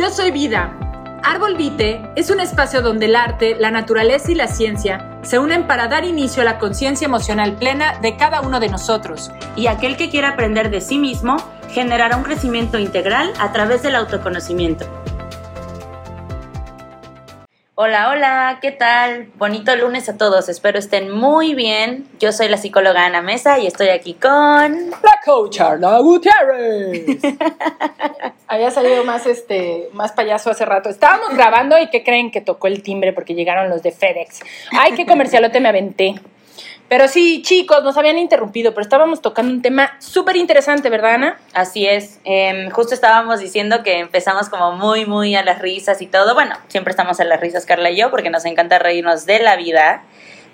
Yo soy Vida. Árbol Vite es un espacio donde el arte, la naturaleza y la ciencia se unen para dar inicio a la conciencia emocional plena de cada uno de nosotros. Y aquel que quiera aprender de sí mismo generará un crecimiento integral a través del autoconocimiento. Hola, hola, ¿qué tal? Bonito lunes a todos, espero estén muy bien. Yo soy la psicóloga Ana Mesa y estoy aquí con... La coach Arna Gutiérrez. Había salido más, este, más payaso hace rato. Estábamos grabando y ¿qué creen que tocó el timbre? Porque llegaron los de FedEx. Ay, qué comercialote me aventé. Pero sí, chicos, nos habían interrumpido, pero estábamos tocando un tema súper interesante, ¿verdad, Ana? Así es. Em, justo estábamos diciendo que empezamos como muy, muy a las risas y todo. Bueno, siempre estamos a las risas, Carla y yo, porque nos encanta reírnos de la vida.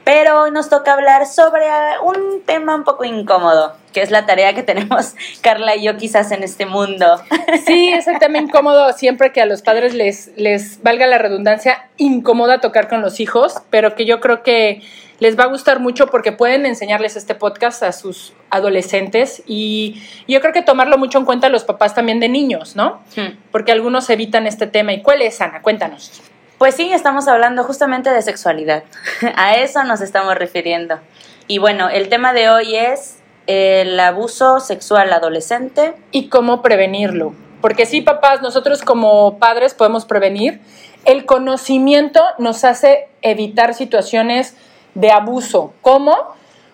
Pero hoy nos toca hablar sobre ah, un tema un poco incómodo, que es la tarea que tenemos Carla y yo quizás en este mundo. Sí, es el tema incómodo siempre que a los padres les, les valga la redundancia, incómoda tocar con los hijos, pero que yo creo que les va a gustar mucho porque pueden enseñarles este podcast a sus adolescentes y yo creo que tomarlo mucho en cuenta los papás también de niños, ¿no? Hmm. Porque algunos evitan este tema. ¿Y cuál es, Ana? Cuéntanos. Pues sí, estamos hablando justamente de sexualidad. a eso nos estamos refiriendo. Y bueno, el tema de hoy es el abuso sexual adolescente. Y cómo prevenirlo. Porque sí, papás, nosotros como padres podemos prevenir. El conocimiento nos hace evitar situaciones de abuso. ¿Cómo?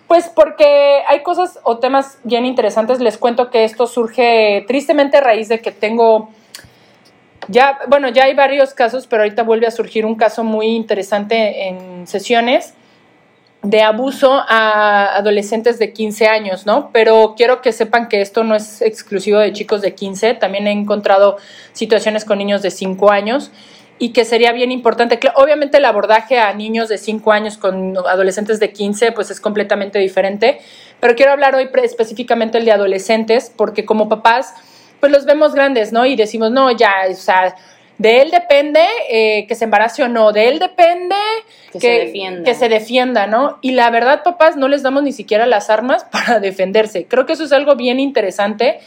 Pues porque hay cosas o temas bien interesantes. Les cuento que esto surge tristemente a raíz de que tengo ya, bueno, ya hay varios casos, pero ahorita vuelve a surgir un caso muy interesante en sesiones de abuso a adolescentes de 15 años, ¿no? Pero quiero que sepan que esto no es exclusivo de chicos de 15, también he encontrado situaciones con niños de 5 años y que sería bien importante. Obviamente el abordaje a niños de 5 años con adolescentes de 15 pues es completamente diferente, pero quiero hablar hoy específicamente el de adolescentes porque como papás pues los vemos grandes, ¿no? Y decimos, no, ya, o sea, de él depende eh, que se embarace o no, de él depende que, se defienda. que se defienda, ¿no? Y la verdad, papás, no les damos ni siquiera las armas para defenderse. Creo que eso es algo bien interesante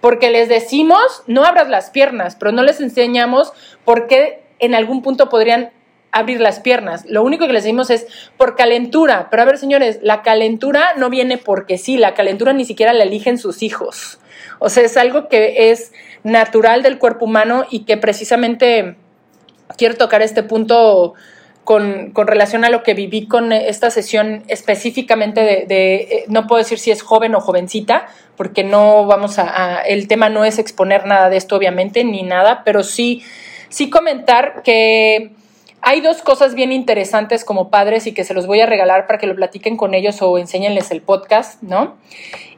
porque les decimos, no abras las piernas, pero no les enseñamos por qué en algún punto podrían abrir las piernas. Lo único que les decimos es por calentura. Pero a ver, señores, la calentura no viene porque sí, la calentura ni siquiera la eligen sus hijos. O sea, es algo que es natural del cuerpo humano y que precisamente quiero tocar este punto con, relación a lo que viví con esta sesión específicamente de, eh, no puedo decir si es joven o jovencita, porque no vamos a, el tema no es exponer nada de esto, obviamente, ni nada, pero sí sí comentar que hay dos cosas bien interesantes como padres y que se los voy a regalar para que lo platiquen con ellos o enséñenles el podcast, ¿no?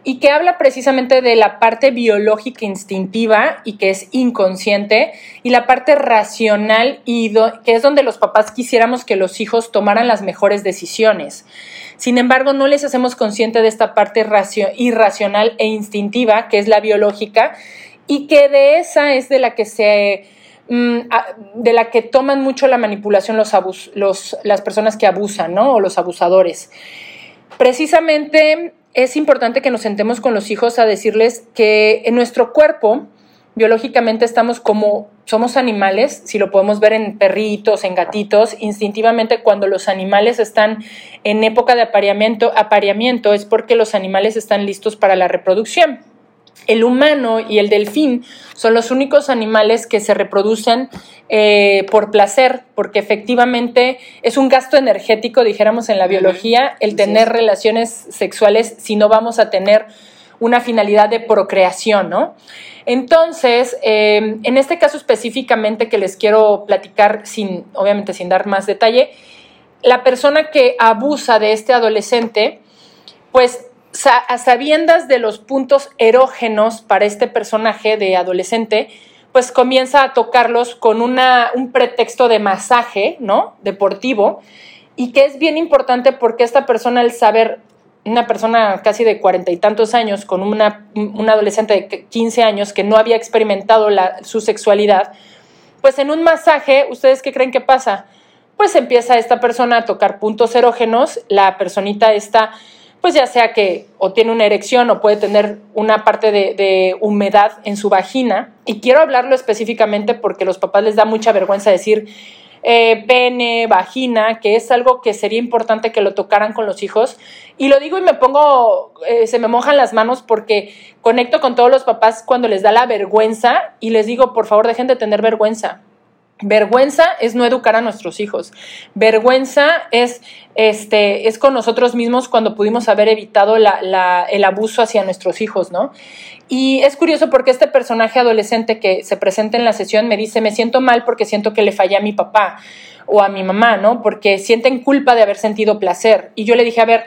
Y que habla precisamente de la parte biológica instintiva y que es inconsciente y la parte racional y que es donde los papás quisiéramos que los hijos tomaran las mejores decisiones. Sin embargo, no les hacemos consciente de esta parte irracional e instintiva, que es la biológica, y que de esa es de la que se de la que toman mucho la manipulación los, los las personas que abusan, ¿no? O los abusadores. Precisamente es importante que nos sentemos con los hijos a decirles que en nuestro cuerpo, biológicamente estamos como somos animales, si lo podemos ver en perritos, en gatitos, instintivamente cuando los animales están en época de apareamiento, apareamiento es porque los animales están listos para la reproducción el humano y el delfín son los únicos animales que se reproducen eh, por placer, porque efectivamente es un gasto energético, dijéramos en la biología, el tener relaciones sexuales si no vamos a tener una finalidad de procreación, ¿no? Entonces, eh, en este caso específicamente que les quiero platicar, sin, obviamente sin dar más detalle, la persona que abusa de este adolescente, pues a sabiendas de los puntos erógenos para este personaje de adolescente, pues comienza a tocarlos con una, un pretexto de masaje, ¿no? Deportivo, y que es bien importante porque esta persona, al saber, una persona casi de cuarenta y tantos años, con una, adolescente de 15 años que no había experimentado su sexualidad, pues en un masaje, ¿ustedes qué creen que pasa? Pues empieza esta persona a tocar puntos erógenos, la personita está pues ya sea que o tiene una erección o puede tener una parte de, humedad en su vagina. Y quiero hablarlo específicamente porque los papás les da mucha vergüenza decir eh, pene, vagina, que es algo que sería importante que lo tocaran con los hijos. Y lo digo y me pongo, eh, se me mojan las manos porque conecto con todos los papás cuando les da la vergüenza y les digo, por favor, dejen de tener vergüenza. Vergüenza es no educar a nuestros hijos. Vergüenza es, este, es con nosotros mismos cuando pudimos haber evitado el abuso hacia nuestros hijos, ¿no? Y es curioso porque este personaje adolescente que se presenta en la sesión me dice, me siento mal porque siento que le fallé a mi papá o a mi mamá, ¿no? Porque sienten culpa de haber sentido placer. Y yo le dije, a ver,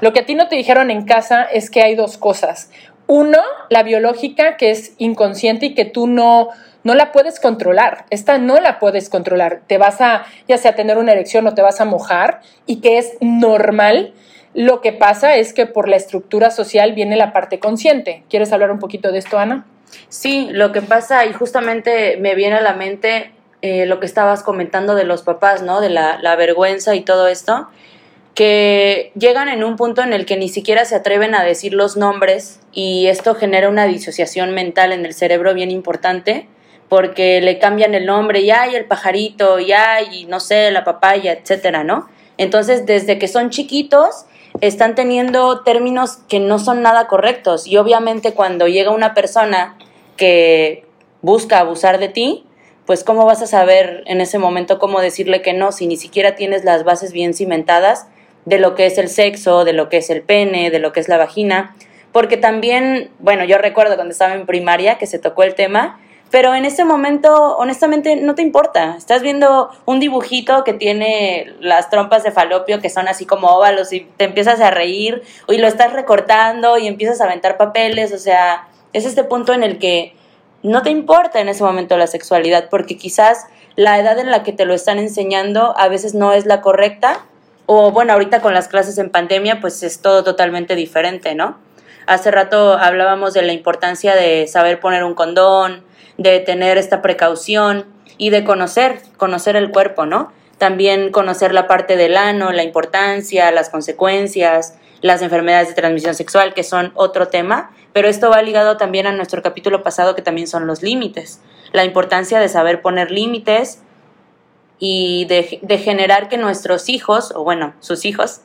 lo que a ti no te dijeron en casa es que hay dos cosas. Uno, la biológica, que es inconsciente y que tú no no la puedes controlar. Esta no la puedes controlar. Te vas a, ya sea tener una erección o te vas a mojar y que es normal. Lo que pasa es que por la estructura social viene la parte consciente. ¿Quieres hablar un poquito de esto, Ana? Sí, lo que pasa, y justamente me viene a la mente eh, lo que estabas comentando de los papás, ¿no? De la, la vergüenza y todo esto, que llegan en un punto en el que ni siquiera se atreven a decir los nombres y esto genera una disociación mental en el cerebro bien importante porque le cambian el nombre, y hay el pajarito, y hay, no sé, la papaya, etcétera, ¿no? Entonces, desde que son chiquitos, están teniendo términos que no son nada correctos. Y obviamente cuando llega una persona que busca abusar de ti, pues cómo vas a saber en ese momento cómo decirle que no si ni siquiera tienes las bases bien cimentadas de lo que es el sexo, de lo que es el pene, de lo que es la vagina. Porque también, bueno, yo recuerdo cuando estaba en primaria que se tocó el tema pero en ese momento, honestamente, no te importa. Estás viendo un dibujito que tiene las trompas de falopio que son así como óvalos y te empiezas a reír y lo estás recortando y empiezas a aventar papeles. O sea, es este punto en el que no te importa en ese momento la sexualidad porque quizás la edad en la que te lo están enseñando a veces no es la correcta. O bueno, ahorita con las clases en pandemia, pues es todo totalmente diferente, ¿no? Hace rato hablábamos de la importancia de saber poner un condón, de tener esta precaución y de conocer, conocer el cuerpo, ¿no? También conocer la parte del ano, la importancia, las consecuencias, las enfermedades de transmisión sexual, que son otro tema, pero esto va ligado también a nuestro capítulo pasado, que también son los límites. La importancia de saber poner límites y de, generar que nuestros hijos, o bueno, sus hijos,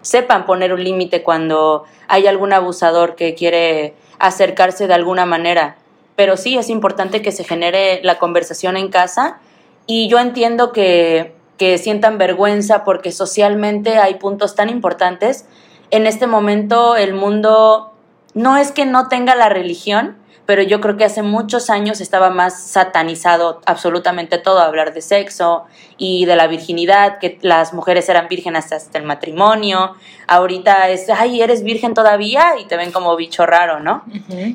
sepan poner un límite cuando hay algún abusador que quiere acercarse de alguna manera pero sí es importante que se genere la conversación en casa y yo entiendo que, que sientan vergüenza porque socialmente hay puntos tan importantes. En este momento el mundo no es que no tenga la religión, pero yo creo que hace muchos años estaba más satanizado absolutamente todo, hablar de sexo y de la virginidad, que las mujeres eran vírgenes hasta el matrimonio. Ahorita es, ay, eres virgen todavía y te ven como bicho raro, ¿no?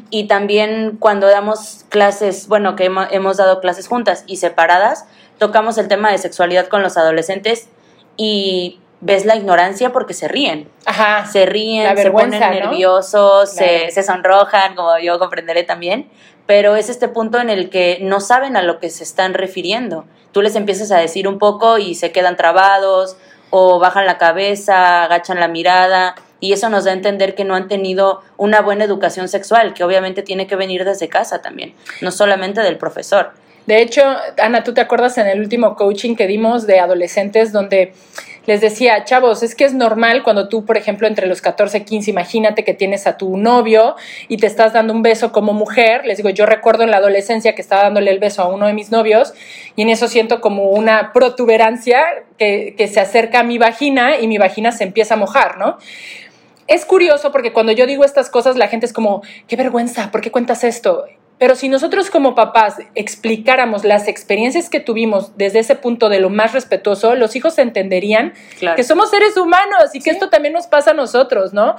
Y también cuando damos clases, bueno, que hemos dado clases juntas y separadas, tocamos el tema de sexualidad con los adolescentes y ves la ignorancia porque se ríen. Ajá. Se ríen, se ponen nerviosos, se, se, sonrojan, como yo comprenderé también. Pero es este punto en el que no saben a lo que se están refiriendo. Tú les empiezas a decir un poco y se quedan trabados, o bajan la cabeza, agachan la mirada. Y eso nos da a entender que no han tenido una buena educación sexual, que obviamente tiene que venir desde casa también, no solamente del profesor. De hecho, Ana, ¿tú te acuerdas en el último coaching que dimos de adolescentes donde les decía, chavos, es que es normal cuando tú, por ejemplo, entre los 14 y 15, imagínate que tienes a tu novio y te estás dando un beso como mujer. Les digo, yo recuerdo en la adolescencia que estaba dándole el beso a uno de mis novios y en eso siento como una protuberancia que, que se acerca a mi vagina y mi vagina se empieza a mojar, ¿no? Es curioso porque cuando yo digo estas cosas, la gente es como, qué vergüenza, ¿por qué cuentas esto? Pero si nosotros como papás explicáramos las experiencias que tuvimos desde ese punto de lo más respetuoso, los hijos entenderían que somos seres humanos y que esto también nos pasa a nosotros, ¿no?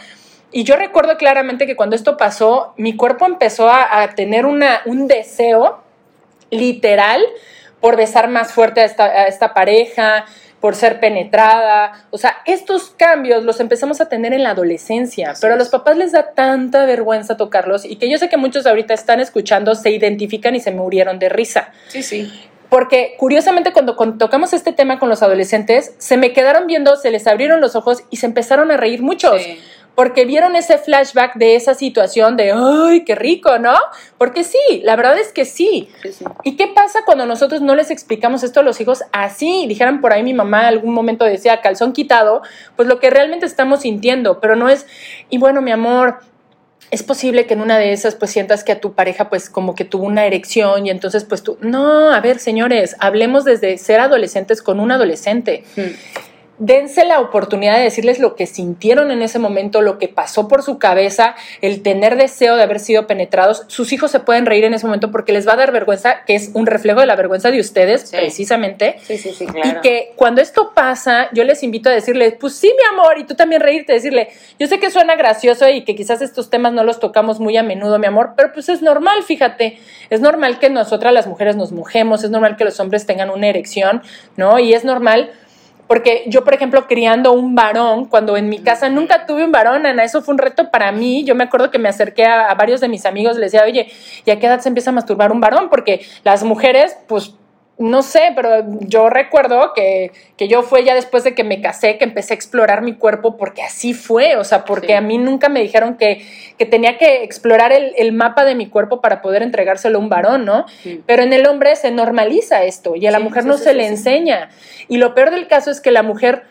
Y yo recuerdo claramente que cuando esto pasó, mi cuerpo empezó a, tener una, un deseo literal por besar más fuerte a esta, a esta pareja, por ser penetrada. O sea, estos cambios los empezamos a tener en la adolescencia, pero a los papás les da tanta vergüenza tocarlos y que yo sé que muchos ahorita están escuchando, se identifican y se murieron de risa. Sí, sí. Porque curiosamente cuando, tocamos este tema con los adolescentes, se me quedaron viendo, se les abrieron los ojos y se empezaron a reír muchos. Porque vieron ese flashback de esa situación de, ay, qué rico, ¿no? Porque sí, la verdad es que sí. ¿Y qué pasa cuando nosotros no les explicamos esto a los hijos así? Dijeran por ahí mi mamá algún momento decía calzón quitado, pues lo que realmente estamos sintiendo, pero no es, y bueno, mi amor, es posible que en una de esas pues sientas que a tu pareja pues como que tuvo una erección y entonces pues tú, no, a ver señores, hablemos desde ser adolescentes con un adolescente. Hmm dense la oportunidad de decirles lo que sintieron en ese momento, lo que pasó por su cabeza, el tener deseo de haber sido penetrados. Sus hijos se pueden reír en ese momento porque les va a dar vergüenza, que es un reflejo de la vergüenza de ustedes, precisamente. Sí, sí, sí, claro. Y que cuando esto pasa, yo les invito a decirles, pues sí, mi amor, y tú también reírte, decirle, yo sé que suena gracioso y que quizás estos temas no los tocamos muy a menudo, mi amor, pero pues es normal, fíjate, es normal que nosotras las mujeres nos mojemos, es normal que los hombres tengan una erección, ¿no? Y es normal porque yo, por ejemplo, criando un varón, cuando en mi casa nunca tuve un varón, Ana, eso fue un reto para mí. Yo me acuerdo que me acerqué a, varios de mis amigos, les decía, oye, ¿y a qué edad se empieza a masturbar un varón? Porque las mujeres, pues no sé, pero yo recuerdo que, yo fue ya después de que me casé que empecé a explorar mi cuerpo porque así fue, o sea, porque a mí nunca me dijeron que, tenía que explorar el, mapa de mi cuerpo para poder entregárselo a un varón, ¿no? Pero en el hombre se normaliza esto y a la mujer no se le enseña. Y lo peor del caso es que la mujer,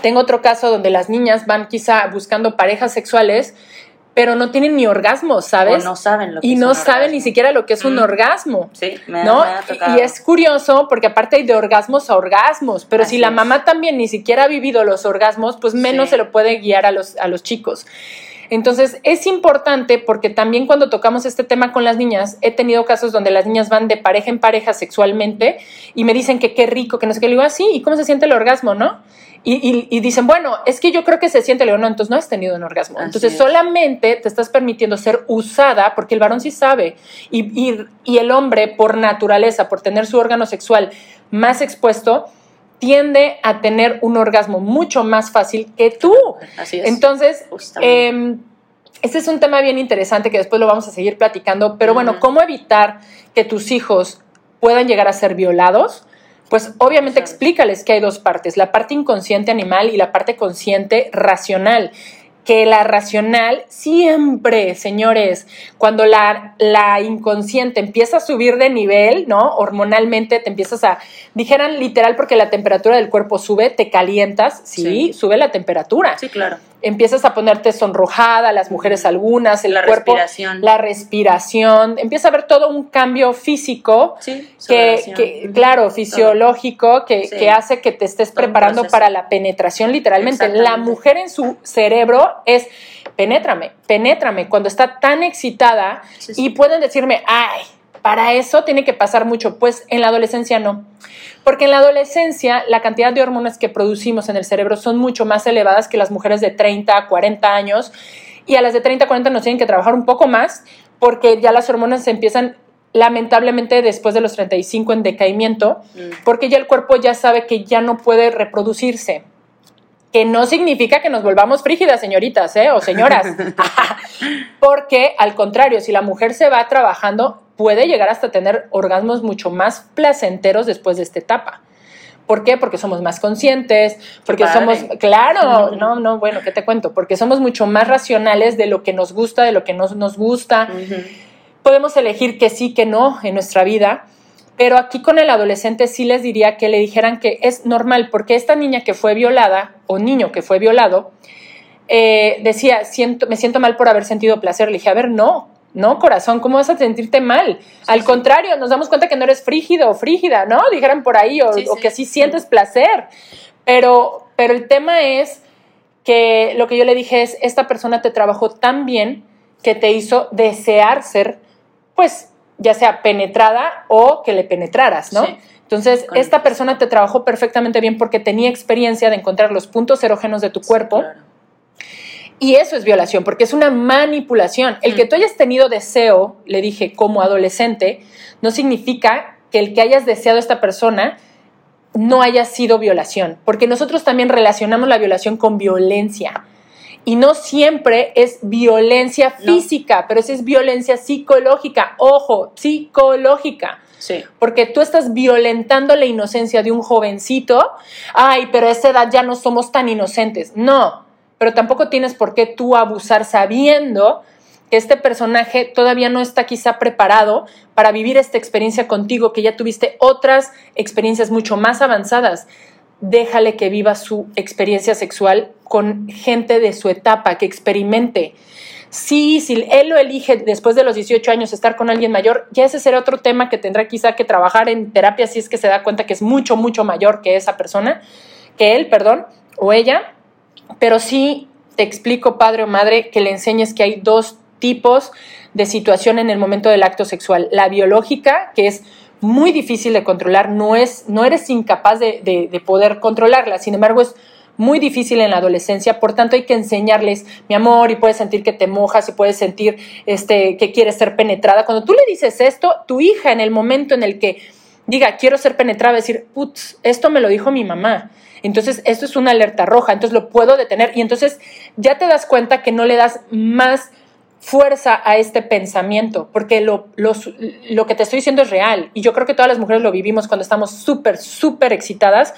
tengo otro caso donde las niñas van quizá buscando parejas sexuales pero no tienen ni orgasmo, ¿sabes? O no saben lo que y no saben ni siquiera lo que es un mm. orgasmo. Sí, me, ¿no? y, es curioso porque aparte hay de orgasmos a orgasmos, pero si la mamá también ni siquiera ha vivido los orgasmos, pues menos se lo puede guiar a los, a los chicos. Entonces es importante porque también cuando tocamos este tema con las niñas, he tenido casos donde las niñas van de pareja en pareja sexualmente y me dicen que qué rico, que no sé qué, le digo así, ah, ¿y cómo se siente el orgasmo, no? Y, dicen, bueno, es que yo creo que se siente, le digo, no, entonces no has tenido un orgasmo. entonces solamente te estás permitiendo ser usada porque el varón sí sabe. Y, y, el hombre, por naturaleza, por tener su órgano sexual más expuesto, tiende a tener un orgasmo mucho más fácil que tú. Así es. Entonces, eh, este es un tema bien interesante que después lo vamos a seguir platicando, pero bueno, ¿cómo evitar que tus hijos puedan llegar a ser violados? Pues obviamente explícales que hay dos partes, la parte inconsciente animal y la parte consciente racional que la racional siempre, señores, cuando la, la, inconsciente empieza a subir de nivel, ¿no? Hormonalmente te empiezas a, dijeran literal porque la temperatura del cuerpo sube, te calientas, sí. sube la temperatura. Sí, claro empiezas a ponerte sonrojada, las mujeres algunas, el la cuerpo, respiración. la respiración, empieza a haber todo un cambio físico que, claro, fisiológico, que, hace que te estés preparando para la penetración literalmente. La mujer en su cerebro es penétrame, penétrame, cuando está tan excitada y pueden decirme, ay, para eso tiene que pasar mucho, pues en la adolescencia no. Porque en la adolescencia la cantidad de hormonas que producimos en el cerebro son mucho más elevadas que las mujeres de 30 a 40 años y a las de 30 a 40 nos tienen que trabajar un poco más porque ya las hormonas se empiezan lamentablemente después de los 35 en decaimiento, mm. porque ya el cuerpo ya sabe que ya no puede reproducirse. Que no significa que nos volvamos frígidas, señoritas, ¿eh? O señoras. porque al contrario, si la mujer se va trabajando, puede llegar hasta tener orgasmos mucho más placenteros después de esta etapa. ¿Por qué? Porque somos más conscientes, porque somos, claro, no, no, bueno, ¿qué te cuento? Porque somos mucho más racionales de lo que nos gusta, de lo que no nos gusta. Podemos elegir que sí, que no en nuestra vida, pero aquí con el adolescente sí les diría que le dijeran que es normal, porque esta niña que fue violada o niño que fue violado, eh, decía, siento, me siento mal por haber sentido placer. Le dije, a ver, no, no, corazón, ¿cómo vas a sentirte mal? Al contrario, nos damos cuenta que no eres frígido o frígida, ¿no? Dijeran por ahí, o, que sí sientes placer. Pero, pero el tema es que lo que yo le dije es, esta persona te trabajó tan bien que te hizo desear ser, pues, ya sea penetrada o que le penetraras, ¿no? Entonces, esta persona te trabajó perfectamente bien porque tenía experiencia de encontrar los puntos erógenos de tu cuerpo. Y eso es violación, porque es una manipulación. El que mm. tú hayas tenido deseo, le dije, como adolescente, no significa que el que hayas deseado a esta persona no haya sido violación, porque nosotros también relacionamos la violación con violencia. Y no siempre es violencia física, pero sí es violencia psicológica. Ojo, psicológica. Sí. Porque tú estás violentando la inocencia de un jovencito. Ay, pero a esa edad ya no somos tan inocentes. No, pero tampoco tienes por qué tú abusar sabiendo que este personaje todavía no está quizá preparado para vivir esta experiencia contigo, que ya tuviste otras experiencias mucho más avanzadas. Déjale que viva su experiencia sexual con gente de su etapa, que experimente. Sí, si él lo elige después de los 18 años estar con alguien mayor, ya ese será otro tema que tendrá quizá que trabajar en terapia si es que se da cuenta que es mucho, mucho mayor que esa persona, que él, perdón, o ella. Pero sí te explico, padre o madre, que le enseñes que hay dos tipos de situación en el momento del acto sexual. La biológica, que es muy difícil de controlar, no, es, no eres incapaz de, de poder controlarla, sin embargo es muy difícil en la adolescencia, por tanto hay que enseñarles, mi amor, y puedes sentir que te mojas y puedes sentir este, que quieres ser penetrada. Cuando tú le dices esto, tu hija en el momento en el que diga, quiero ser penetrada, decir, putz, esto me lo dijo mi mamá. Entonces, esto es una alerta roja, entonces lo puedo detener y entonces ya te das cuenta que no le das más fuerza a este pensamiento, porque lo, lo que te estoy diciendo es real y yo creo que todas las mujeres lo vivimos cuando estamos súper, súper excitadas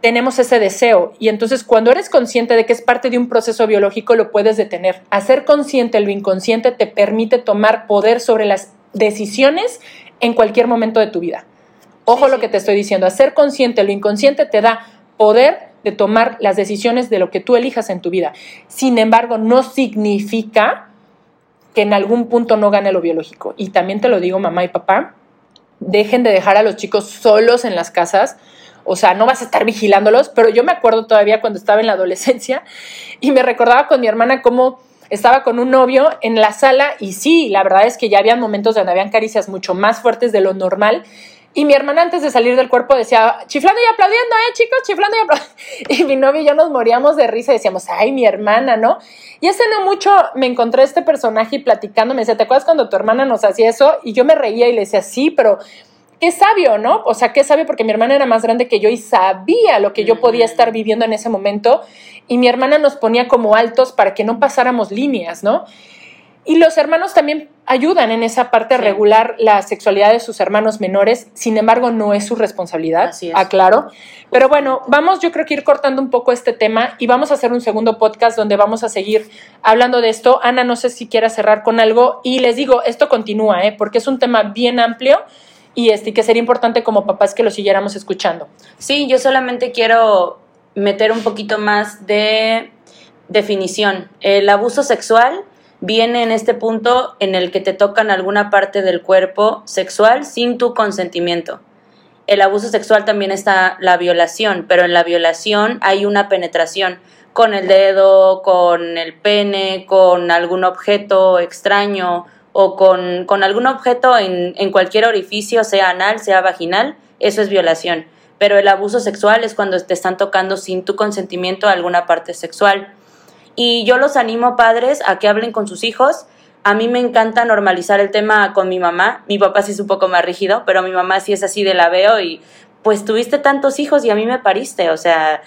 tenemos ese deseo y entonces cuando eres consciente de que es parte de un proceso biológico lo puedes detener. Hacer consciente lo inconsciente te permite tomar poder sobre las decisiones en cualquier momento de tu vida. Ojo lo que te estoy diciendo, hacer consciente lo inconsciente te da poder de tomar las decisiones de lo que tú elijas en tu vida. Sin embargo, no significa que en algún punto no gane lo biológico. Y también te lo digo, mamá y papá, dejen de dejar a los chicos solos en las casas o sea, no vas a estar vigilándolos, pero yo me acuerdo todavía cuando estaba en la adolescencia y me recordaba con mi hermana cómo estaba con un novio en la sala y sí, la verdad es que ya habían momentos donde habían caricias mucho más fuertes de lo normal. Y mi hermana antes de salir del cuerpo decía, chiflando y aplaudiendo, ¿eh, chicos? Chiflando y aplaudiendo. Y mi novio y yo nos moríamos de risa y decíamos, ay, mi hermana, ¿no? Y hace no mucho me encontré este personaje y platicando, me decía, ¿te acuerdas cuando tu hermana nos hacía eso? Y yo me reía y le decía, sí, pero qué sabio, ¿no? O sea, qué sabio porque mi hermana era más grande que yo y sabía lo que yo podía estar viviendo en ese momento y mi hermana nos ponía como altos para que no pasáramos líneas, ¿no? Y los hermanos también ayudan en esa parte a regular la sexualidad de sus hermanos menores, sin embargo no es su responsabilidad, Así es. aclaro. Pero bueno, vamos yo creo que ir cortando un poco este tema y vamos a hacer un segundo podcast donde vamos a seguir hablando de esto. Ana, no sé si quiera cerrar con algo y les digo, esto continúa, ¿eh? porque es un tema bien amplio y este, que sería importante como papás que lo siguiéramos escuchando. Sí, yo solamente quiero meter un poquito más de definición. El abuso sexual viene en este punto en el que te tocan alguna parte del cuerpo sexual sin tu consentimiento. El abuso sexual también está la violación, pero en la violación hay una penetración con el dedo, con el pene, con algún objeto extraño o con, con algún objeto en, en cualquier orificio, sea anal, sea vaginal, eso es violación. Pero el abuso sexual es cuando te están tocando sin tu consentimiento alguna parte sexual. Y yo los animo, padres, a que hablen con sus hijos. A mí me encanta normalizar el tema con mi mamá. Mi papá sí es un poco más rígido, pero mi mamá sí es así de la veo y pues tuviste tantos hijos y a mí me pariste, o sea,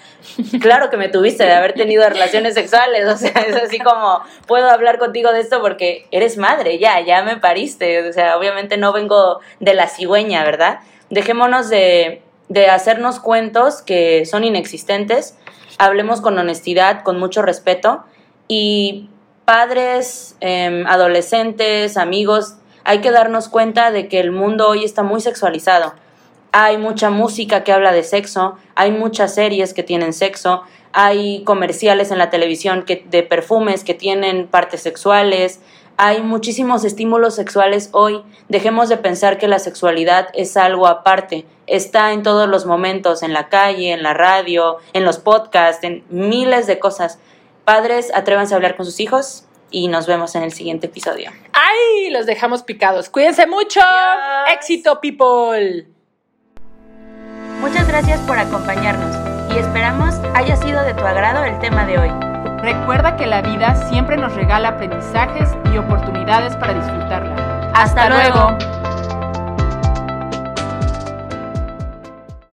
claro que me tuviste de haber tenido relaciones sexuales, o sea, es así como, puedo hablar contigo de esto porque eres madre, ya, ya me pariste, o sea, obviamente no vengo de la cigüeña, ¿verdad? Dejémonos de, de hacernos cuentos que son inexistentes, hablemos con honestidad, con mucho respeto. Y padres, em, adolescentes, amigos, hay que darnos cuenta de que el mundo hoy está muy sexualizado. Hay mucha música que habla de sexo, hay muchas series que tienen sexo, hay comerciales en la televisión que, de perfumes que tienen partes sexuales, hay muchísimos estímulos sexuales hoy. Dejemos de pensar que la sexualidad es algo aparte. Está en todos los momentos, en la calle, en la radio, en los podcasts, en miles de cosas. Padres, atrévanse a hablar con sus hijos y nos vemos en el siguiente episodio. ¡Ay! Los dejamos picados. Cuídense mucho. Éxito, people. Muchas gracias por acompañarnos y esperamos haya sido de tu agrado el tema de hoy. Recuerda que la vida siempre nos regala aprendizajes y oportunidades para disfrutarla. Hasta, luego.